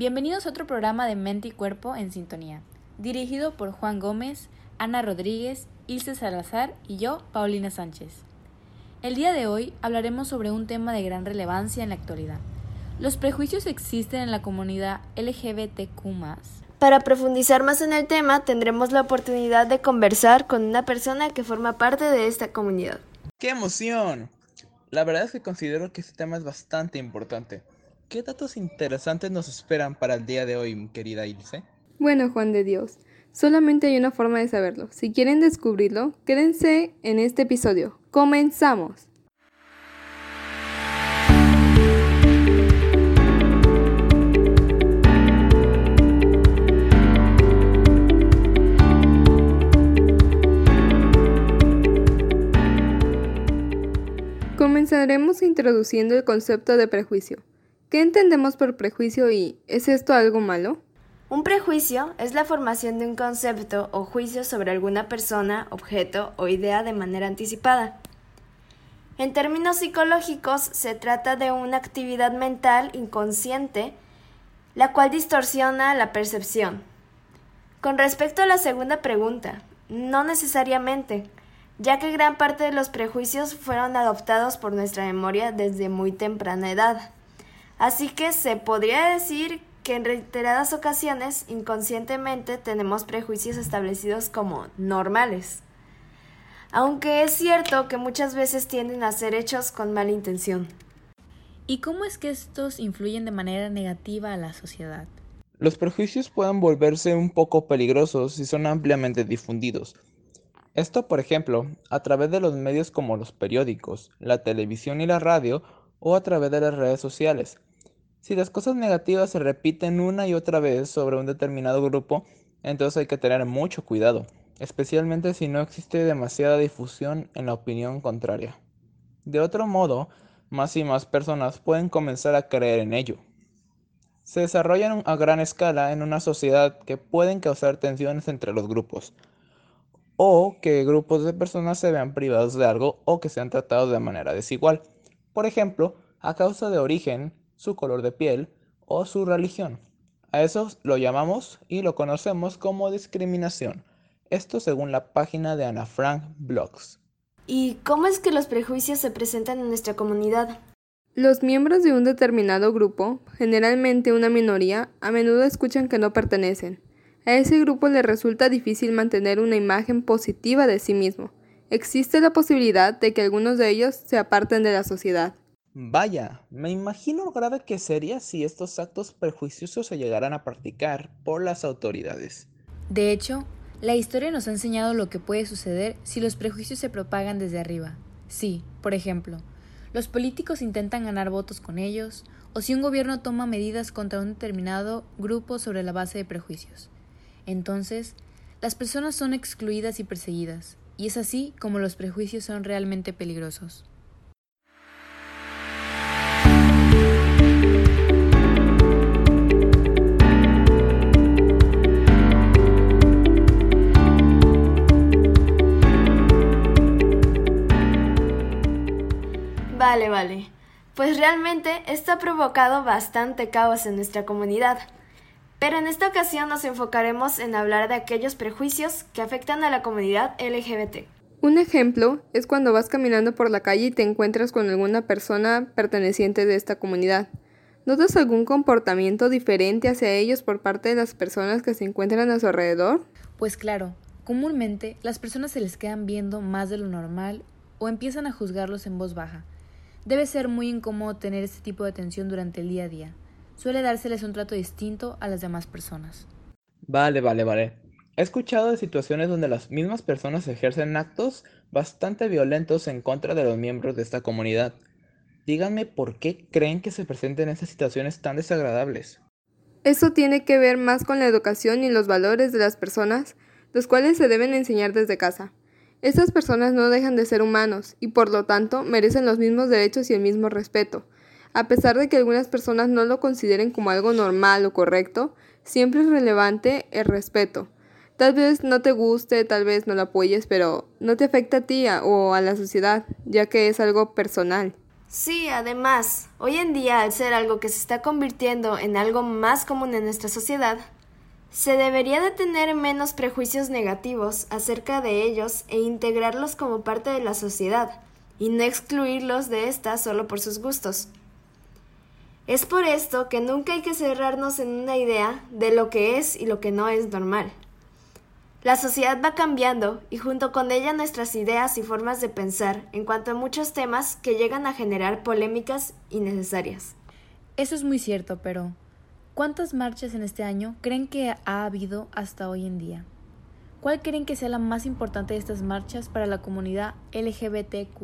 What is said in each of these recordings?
Bienvenidos a otro programa de Mente y Cuerpo en Sintonía, dirigido por Juan Gómez, Ana Rodríguez, Ilse Salazar y yo, Paulina Sánchez. El día de hoy hablaremos sobre un tema de gran relevancia en la actualidad. Los prejuicios existen en la comunidad LGBTQ. Para profundizar más en el tema, tendremos la oportunidad de conversar con una persona que forma parte de esta comunidad. ¡Qué emoción! La verdad es que considero que este tema es bastante importante ¿Qué datos interesantes nos esperan para el día de hoy, querida Ilse? Bueno, Juan de Dios, solamente hay una forma de saberlo. Si quieren descubrirlo, quédense en este episodio. ¡Comenzamos! Comenzaremos introduciendo el concepto de prejuicio. ¿Qué entendemos por prejuicio y es esto algo malo? Un prejuicio es la formación de un concepto o juicio sobre alguna persona, objeto o idea de manera anticipada. En términos psicológicos, se trata de una actividad mental inconsciente, la cual distorsiona la percepción. Con respecto a la segunda pregunta, no necesariamente, ya que gran parte de los prejuicios fueron adoptados por nuestra memoria desde muy temprana edad. Así que se podría decir que en reiteradas ocasiones inconscientemente tenemos prejuicios establecidos como normales. Aunque es cierto que muchas veces tienden a ser hechos con mala intención. ¿Y cómo es que estos influyen de manera negativa a la sociedad? Los prejuicios pueden volverse un poco peligrosos si son ampliamente difundidos. Esto, por ejemplo, a través de los medios como los periódicos, la televisión y la radio, o a través de las redes sociales. Si las cosas negativas se repiten una y otra vez sobre un determinado grupo, entonces hay que tener mucho cuidado, especialmente si no existe demasiada difusión en la opinión contraria. De otro modo, más y más personas pueden comenzar a creer en ello. Se desarrollan a gran escala en una sociedad que pueden causar tensiones entre los grupos, o que grupos de personas se vean privados de algo o que sean tratados de manera desigual, por ejemplo, a causa de origen, su color de piel o su religión. A eso lo llamamos y lo conocemos como discriminación. Esto según la página de Ana Frank Blogs. ¿Y cómo es que los prejuicios se presentan en nuestra comunidad? Los miembros de un determinado grupo, generalmente una minoría, a menudo escuchan que no pertenecen. A ese grupo le resulta difícil mantener una imagen positiva de sí mismo. Existe la posibilidad de que algunos de ellos se aparten de la sociedad. Vaya, me imagino lo grave que sería si estos actos prejuiciosos se llegaran a practicar por las autoridades. De hecho, la historia nos ha enseñado lo que puede suceder si los prejuicios se propagan desde arriba. Si, por ejemplo, los políticos intentan ganar votos con ellos, o si un gobierno toma medidas contra un determinado grupo sobre la base de prejuicios. Entonces, las personas son excluidas y perseguidas, y es así como los prejuicios son realmente peligrosos. Vale, vale. Pues realmente esto ha provocado bastante caos en nuestra comunidad. Pero en esta ocasión nos enfocaremos en hablar de aquellos prejuicios que afectan a la comunidad LGBT. Un ejemplo es cuando vas caminando por la calle y te encuentras con alguna persona perteneciente de esta comunidad. ¿Notas algún comportamiento diferente hacia ellos por parte de las personas que se encuentran a su alrededor? Pues claro, comúnmente las personas se les quedan viendo más de lo normal o empiezan a juzgarlos en voz baja. Debe ser muy incómodo tener este tipo de atención durante el día a día. Suele dárseles un trato distinto a las demás personas. Vale, vale, vale. He escuchado de situaciones donde las mismas personas ejercen actos bastante violentos en contra de los miembros de esta comunidad. Díganme por qué creen que se presenten estas situaciones tan desagradables. Eso tiene que ver más con la educación y los valores de las personas, los cuales se deben enseñar desde casa. Estas personas no dejan de ser humanos y por lo tanto merecen los mismos derechos y el mismo respeto. A pesar de que algunas personas no lo consideren como algo normal o correcto, siempre es relevante el respeto. Tal vez no te guste, tal vez no lo apoyes, pero no te afecta a ti o a la sociedad, ya que es algo personal. Sí, además, hoy en día, al ser algo que se está convirtiendo en algo más común en nuestra sociedad, se debería de tener menos prejuicios negativos acerca de ellos e integrarlos como parte de la sociedad, y no excluirlos de ésta solo por sus gustos. Es por esto que nunca hay que cerrarnos en una idea de lo que es y lo que no es normal. La sociedad va cambiando y junto con ella nuestras ideas y formas de pensar en cuanto a muchos temas que llegan a generar polémicas innecesarias. Eso es muy cierto, pero ¿cuántas marchas en este año creen que ha habido hasta hoy en día? ¿Cuál creen que sea la más importante de estas marchas para la comunidad LGBTQ?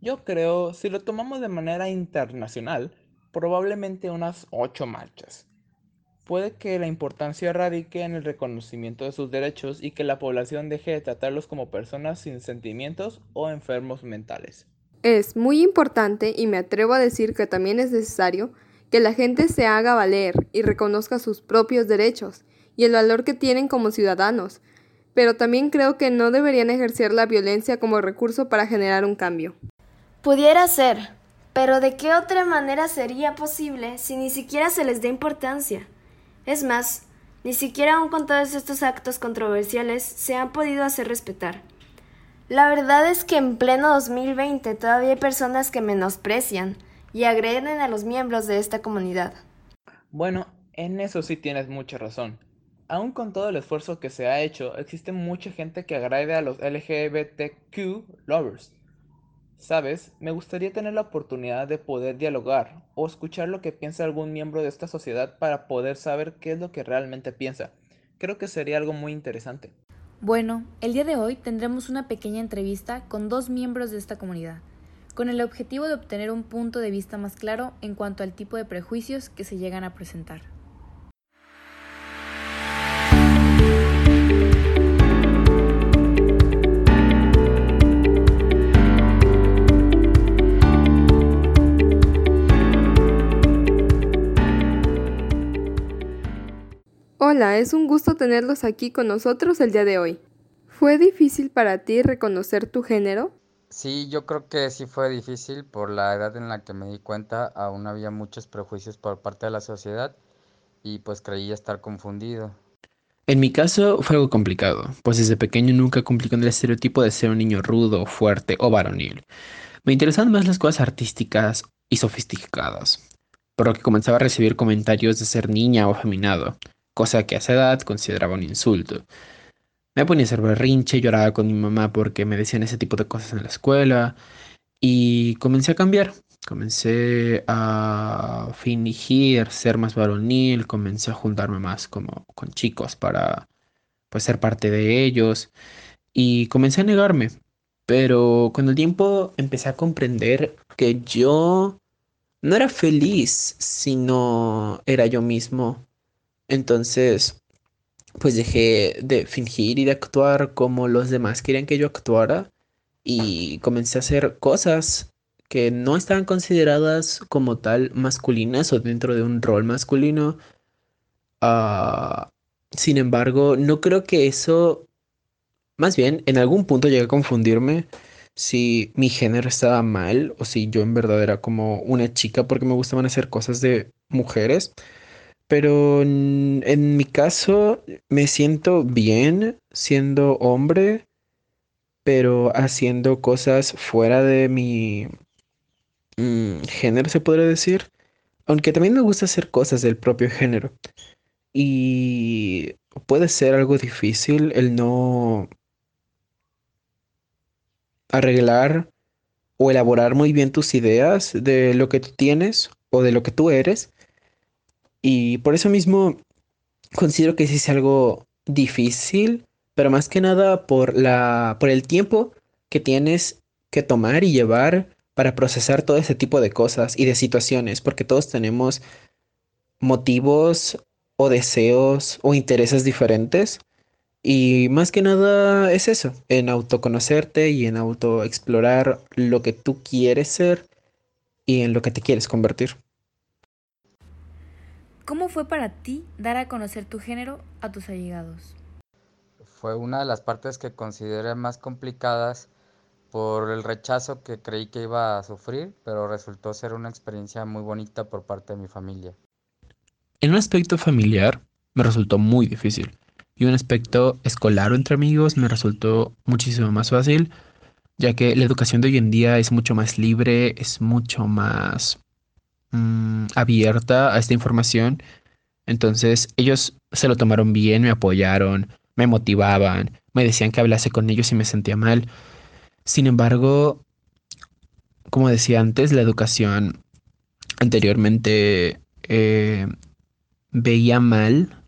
Yo creo, si lo tomamos de manera internacional, probablemente unas ocho marchas puede que la importancia radique en el reconocimiento de sus derechos y que la población deje de tratarlos como personas sin sentimientos o enfermos mentales. Es muy importante y me atrevo a decir que también es necesario que la gente se haga valer y reconozca sus propios derechos y el valor que tienen como ciudadanos, pero también creo que no deberían ejercer la violencia como recurso para generar un cambio. Pudiera ser, pero ¿de qué otra manera sería posible si ni siquiera se les dé importancia? Es más, ni siquiera aún con todos estos actos controversiales se han podido hacer respetar. La verdad es que en pleno 2020 todavía hay personas que menosprecian y agreden a los miembros de esta comunidad. Bueno, en eso sí tienes mucha razón. Aún con todo el esfuerzo que se ha hecho, existe mucha gente que agrede a los LGBTQ lovers. Sabes, me gustaría tener la oportunidad de poder dialogar o escuchar lo que piensa algún miembro de esta sociedad para poder saber qué es lo que realmente piensa. Creo que sería algo muy interesante. Bueno, el día de hoy tendremos una pequeña entrevista con dos miembros de esta comunidad, con el objetivo de obtener un punto de vista más claro en cuanto al tipo de prejuicios que se llegan a presentar. Hola, es un gusto tenerlos aquí con nosotros el día de hoy. ¿Fue difícil para ti reconocer tu género? Sí, yo creo que sí fue difícil por la edad en la que me di cuenta, aún había muchos prejuicios por parte de la sociedad y pues creí estar confundido. En mi caso fue algo complicado, pues desde pequeño nunca cumplí con el estereotipo de ser un niño rudo, fuerte o varonil. Me interesaban más las cosas artísticas y sofisticadas, por lo que comenzaba a recibir comentarios de ser niña o afeminado cosa que a esa edad consideraba un insulto. Me ponía a hacer berrinche, lloraba con mi mamá porque me decían ese tipo de cosas en la escuela y comencé a cambiar. Comencé a fingir ser más varonil, comencé a juntarme más como con chicos para pues ser parte de ellos y comencé a negarme. Pero con el tiempo empecé a comprender que yo no era feliz si no era yo mismo entonces, pues dejé de fingir y de actuar como los demás querían que yo actuara y comencé a hacer cosas que no estaban consideradas como tal masculinas o dentro de un rol masculino. Ah, sin embargo, no creo que eso, más bien, en algún punto llegué a confundirme si mi género estaba mal o si yo en verdad era como una chica porque me gustaban hacer cosas de mujeres. Pero en, mi caso me siento bien siendo hombre, pero haciendo cosas fuera de mi mm, género, se podría decir. Aunque también me gusta hacer cosas del propio género. Y puede ser algo difícil el no arreglar o elaborar muy bien tus ideas de lo que tú tienes o de lo que tú eres y por eso mismo considero que sí es algo difícil, pero más que nada por la por el tiempo que tienes que tomar y llevar para procesar todo ese tipo de cosas y de situaciones, porque todos tenemos motivos o deseos o intereses diferentes. Y más que nada es eso, en autoconocerte y en autoexplorar lo que tú quieres ser y en lo que te quieres convertir. ¿Cómo fue para ti dar a conocer tu género a tus allegados? Fue una de las partes que consideré más complicadas por el rechazo que creí que iba a sufrir, pero resultó ser una experiencia muy bonita por parte de mi familia. En un aspecto familiar me resultó muy difícil y un aspecto escolar o entre amigos me resultó muchísimo más fácil, ya que la educación de hoy en día es mucho más libre, es mucho más mm, abierta a esta información. Entonces ellos se lo tomaron bien, me apoyaron, me motivaban, me decían que hablase con ellos y me sentía mal. Sin embargo, como decía antes, la educación anteriormente eh, veía mal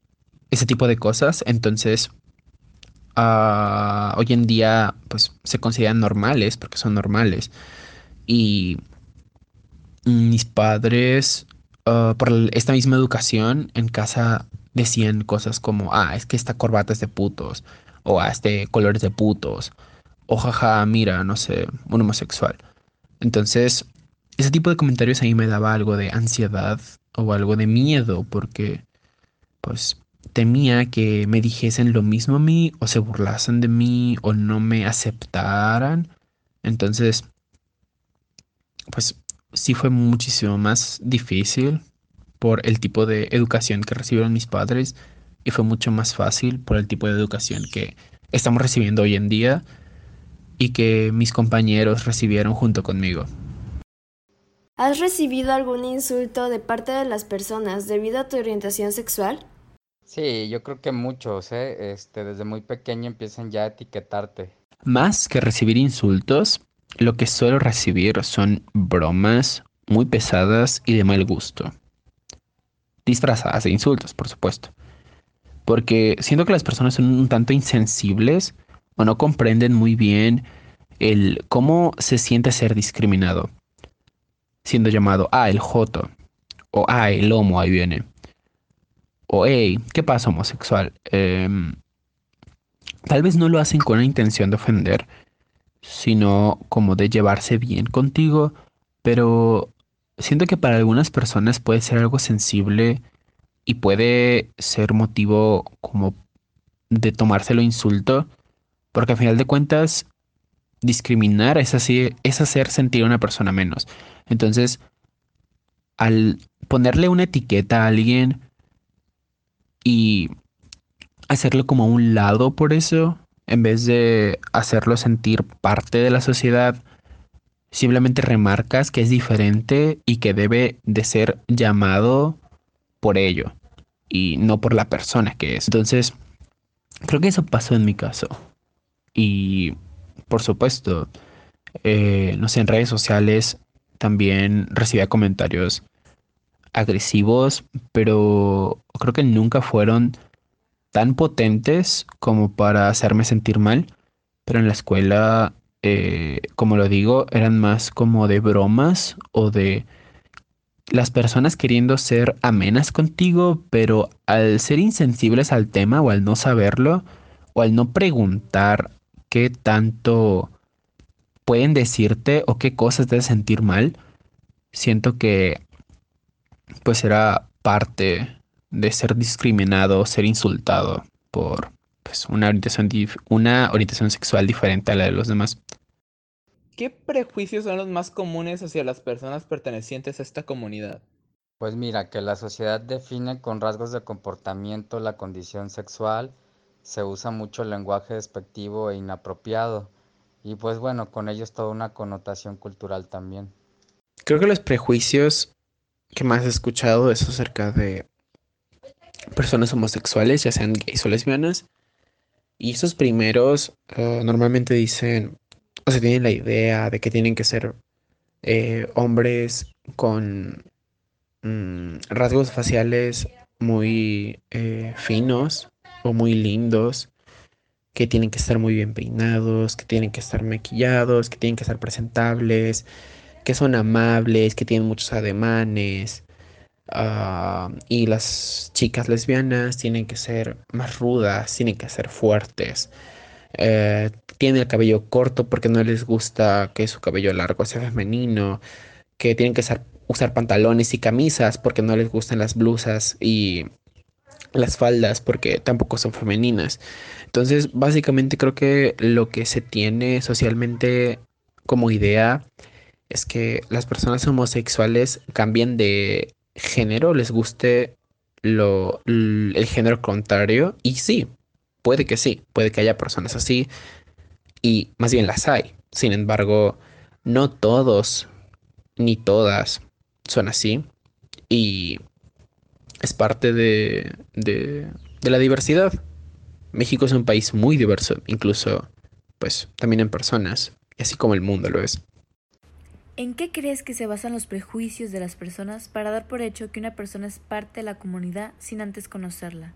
ese tipo de cosas, entonces uh, hoy en día pues se consideran normales porque son normales y mis padres uh, por esta misma educación en casa decían cosas como ah es que esta corbata es de putos o ah este color es de putos o jaja, mira, no sé, un homosexual. Entonces, ese tipo de comentarios a mí me daba algo de ansiedad o algo de miedo porque, pues, temía que me dijesen lo mismo a mí o se burlasen de mí o no me aceptaran. Entonces, pues, sí fue muchísimo más difícil por el tipo de educación que recibieron mis padres y fue mucho más fácil por el tipo de educación que estamos recibiendo hoy en día y que mis compañeros recibieron junto conmigo. ¿Has recibido algún insulto de parte de las personas debido a tu orientación sexual? Sí, yo creo que muchos, ¿eh? Este, desde muy pequeño empiezan ya a etiquetarte. Más que recibir insultos, lo que suelo recibir son bromas muy pesadas y de mal gusto. Disfrazadas de insultos, por supuesto. Porque siento que las personas son un tanto insensibles o no comprenden muy bien el cómo se siente ser discriminado, siendo llamado, ah, el joto, o ah, el homo, ahí viene, o hey, ¿qué pasa homosexual? Em, tal vez no lo hacen con la intención de ofender, sino como de llevarse bien contigo, pero siento que para algunas personas puede ser algo sensible y puede ser motivo como de tomárselo insulto porque al final de cuentas, discriminar es, así, es hacer sentir a una persona menos. Entonces, al ponerle una etiqueta a alguien y hacerlo como a un lado por eso, en vez de hacerlo sentir parte de la sociedad, simplemente remarcas que es diferente y que debe de ser llamado por ello y no por la persona que es. Entonces, creo que eso pasó en mi caso. Y por supuesto, eh, no sé, en redes sociales también recibía comentarios agresivos, pero creo que nunca fueron tan potentes como para hacerme sentir mal. Pero en la escuela, eh, como lo digo, eran más como de bromas o de las personas queriendo ser amenas contigo, pero al ser insensibles al tema o al no saberlo o al no preguntar qué tanto pueden decirte o qué cosas te hacen sentir mal, siento que pues era parte de ser discriminado, ser insultado por pues, una, orientación una orientación sexual diferente a la de los demás. ¿Qué prejuicios son los más comunes hacia las personas pertenecientes a esta comunidad? Pues mira, que la sociedad define con rasgos de comportamiento la condición sexual, se usa mucho el lenguaje despectivo e inapropiado. Y pues bueno, con ello es toda una connotación cultural también. Creo que los prejuicios que más he escuchado es acerca de personas homosexuales, ya sean gays o lesbianas. Y esos primeros eh, normalmente dicen, o sea, tienen la idea de que tienen que ser eh, hombres con mm, rasgos faciales muy eh, finos muy lindos, que tienen que estar muy bien peinados, que tienen que estar maquillados, que tienen que estar presentables, que son amables, que tienen muchos ademanes. Ah, y las chicas lesbianas tienen que ser más rudas, tienen que ser fuertes. Eh, tienen el cabello corto porque no les gusta que su cabello largo sea femenino. Que tienen que usar pantalones y camisas porque no les gustan las blusas y las faldas porque tampoco son femeninas. Entonces, básicamente creo que lo que se tiene socialmente como idea es que las personas homosexuales cambien de género, les guste lo, el género contrario. Y sí, puede que sí, puede que haya personas así. Y más bien las hay. Sin embargo, no todos ni todas son así. Y es parte de, de, de la diversidad. México es un país muy diverso, incluso pues también en personas, así como el mundo lo es. ¿En qué crees que se basan los prejuicios de las personas para dar por hecho que una persona es parte de la comunidad sin antes conocerla?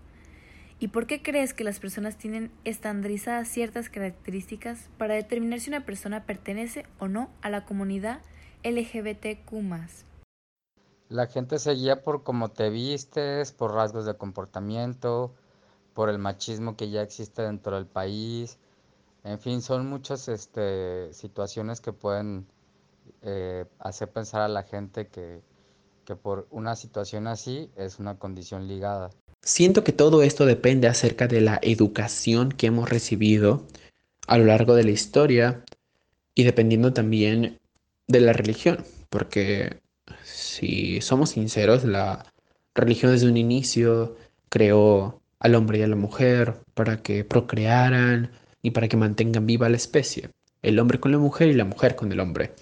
¿Y por qué crees que las personas tienen estandarizadas ciertas características para determinar si una persona pertenece o no a la comunidad LGBTQ? La gente se guía por cómo te vistes, por rasgos de comportamiento, por el machismo que ya existe dentro del país, en fin, son muchas este, situaciones que pueden eh, hacer pensar a la gente que, que por una situación así es una condición ligada. Siento que todo esto depende acerca de la educación que hemos recibido a lo largo de la historia y dependiendo también de la religión, porque si somos sinceros, la religión desde un inicio creó al hombre y a la mujer para que procrearan, y para que mantengan viva la especie, el hombre con la mujer y la mujer con el hombre,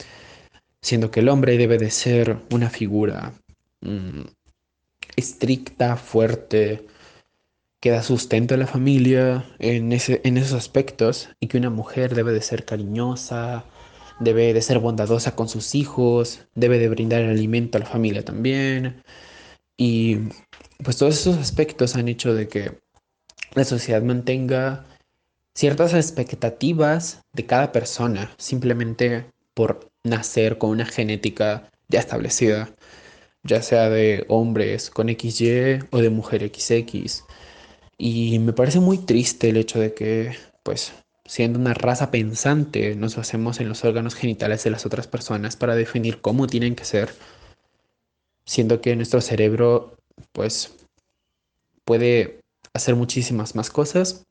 siendo que el hombre debe de ser una figura mm, estricta, fuerte, que da sustento a la familia en, ese, en esos aspectos y que una mujer debe de ser cariñosa, debe de ser bondadosa con sus hijos, debe de brindar el alimento a la familia también. Y pues todos esos aspectos han hecho de que la sociedad mantenga ciertas expectativas de cada persona simplemente por nacer con una genética ya establecida, ya sea de hombres con XY o de mujer XX. Y me parece muy triste el hecho de que, pues, siendo una raza pensante, nos basemos en los órganos genitales de las otras personas para definir cómo tienen que ser, siendo que nuestro cerebro, pues, puede hacer muchísimas más cosas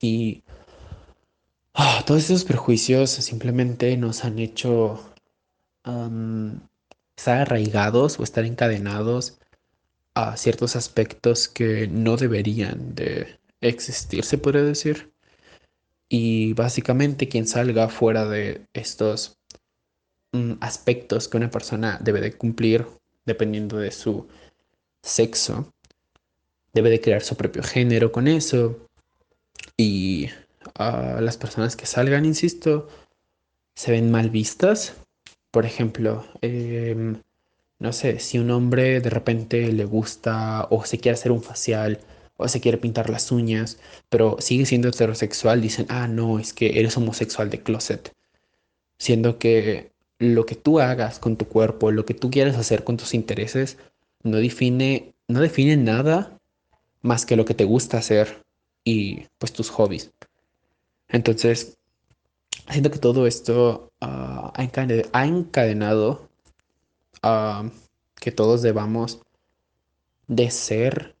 y todos esos prejuicios simplemente nos han hecho estar arraigados o estar encadenados a ciertos aspectos que no deberían de existir, se podría decir. Y básicamente quien salga fuera de estos mm, aspectos que una persona debe de cumplir dependiendo de su sexo, debe de crear su propio género con eso, y a las personas que salgan, insisto, se ven mal vistas. Por ejemplo, em, no sé, si un hombre de repente le gusta o se quiere hacer un facial o se quiere pintar las uñas, pero sigue siendo heterosexual, dicen, ah, no, es que eres homosexual de closet. Siendo que lo que tú hagas con tu cuerpo, lo que tú quieres hacer con tus intereses, no define, no define nada más que lo que te gusta hacer y pues tus hobbies. Entonces, siento que todo esto ah, ha encadenado a que todos debamos de ser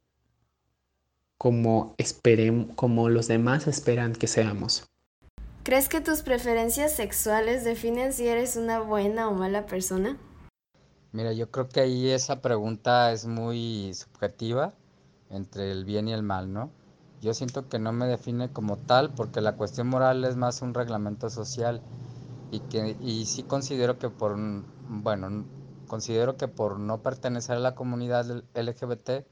como esperen, como los demás esperan que seamos. ¿Crees que tus preferencias sexuales definen si eres una buena o mala persona? Mira, yo creo que ahí esa pregunta es muy subjetiva entre el bien y el mal, ¿no? Yo siento que no me define como tal porque la cuestión moral es más un reglamento social y que y sí considero que por bueno, considero que por no pertenecer a la comunidad LGBT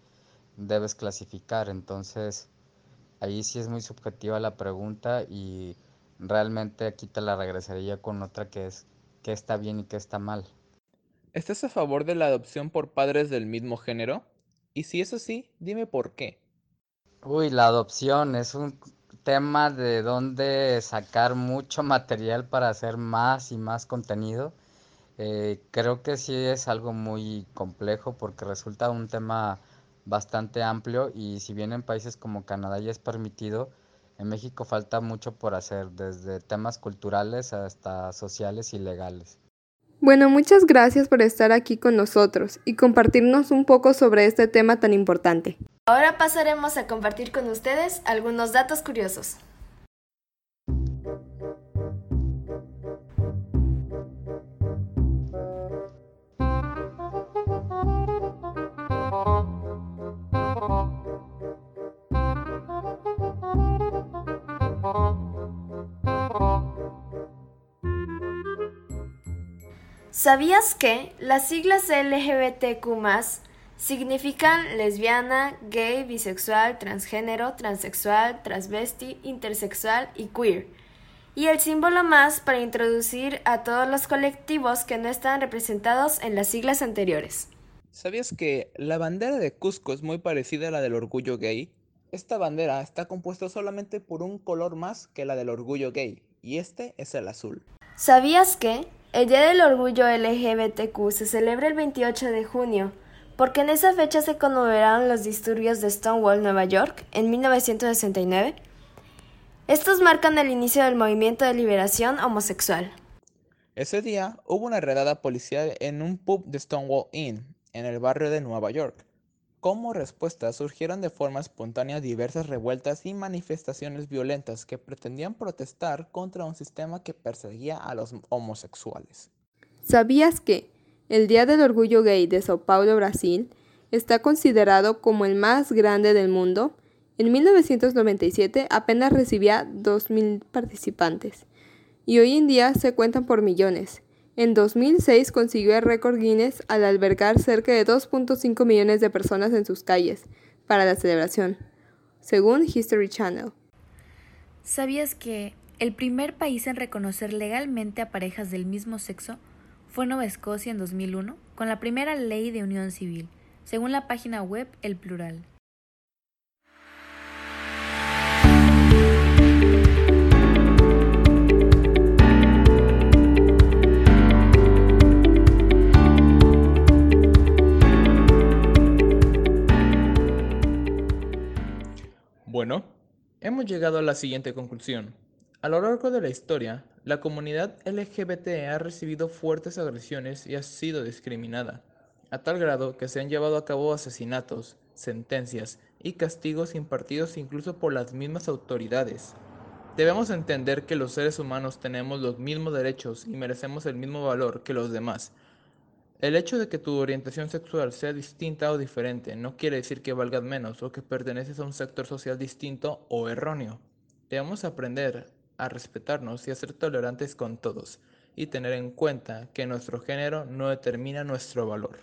debes clasificar, entonces ahí sí es muy subjetiva la pregunta y realmente aquí te la regresaría con otra que es qué está bien y qué está mal. ¿Estás a favor de la adopción por padres del mismo género? Y si es así, dime por qué. Uy, la adopción es un tema de donde sacar mucho material para hacer más y más contenido. Eh, creo que sí es algo muy complejo porque resulta un tema bastante amplio y si bien en países como Canadá ya es permitido, en México falta mucho por hacer, desde temas culturales hasta sociales y legales. Bueno, muchas gracias por estar aquí con nosotros y compartirnos un poco sobre este tema tan importante. Ahora pasaremos a compartir con ustedes algunos datos curiosos. ¿Sabías que las siglas LGBTQ significan lesbiana, gay, bisexual, transgénero, transexual, transvesti, intersexual y queer? Y el símbolo más para introducir a todos los colectivos que no están representados en las siglas anteriores. ¿Sabías que la bandera de Cusco es muy parecida a la del orgullo gay? Esta bandera está compuesta solamente por un color más que la del orgullo gay, y este es el azul. ¿Sabías que el Día del Orgullo LGBTQ se celebra el 28 de junio, porque en esa fecha se conmemoraron los disturbios de Stonewall, Nueva York, en 1969. Estos marcan el inicio del movimiento de liberación homosexual. Ese día hubo una redada policial en un pub de Stonewall Inn, en el barrio de Nueva York. Como respuesta surgieron de forma espontánea diversas revueltas y manifestaciones violentas que pretendían protestar contra un sistema que perseguía a los homosexuales. ¿Sabías que el Día del Orgullo Gay de Sao Paulo, Brasil, está considerado como el más grande del mundo? En 1997 apenas recibía 2.000 participantes y hoy en día se cuentan por millones. En 2006 consiguió el récord Guinness al albergar cerca de 2.5 millones de personas en sus calles para la celebración, según History Channel. ¿Sabías que el primer país en reconocer legalmente a parejas del mismo sexo fue Nueva Escocia en 2001, con la primera ley de unión civil, según la página web El Plural? Bueno, hemos llegado a la siguiente conclusión. A lo largo de la historia, la comunidad LGBT ha recibido fuertes agresiones y ha sido discriminada, a tal grado que se han llevado a cabo asesinatos, sentencias y castigos impartidos incluso por las mismas autoridades. Debemos entender que los seres humanos tenemos los mismos derechos y merecemos el mismo valor que los demás, el hecho de que tu orientación sexual sea distinta o diferente no quiere decir que valgas menos o que perteneces a un sector social distinto o erróneo. Debemos aprender a respetarnos y a ser tolerantes con todos y tener en cuenta que nuestro género no determina nuestro valor.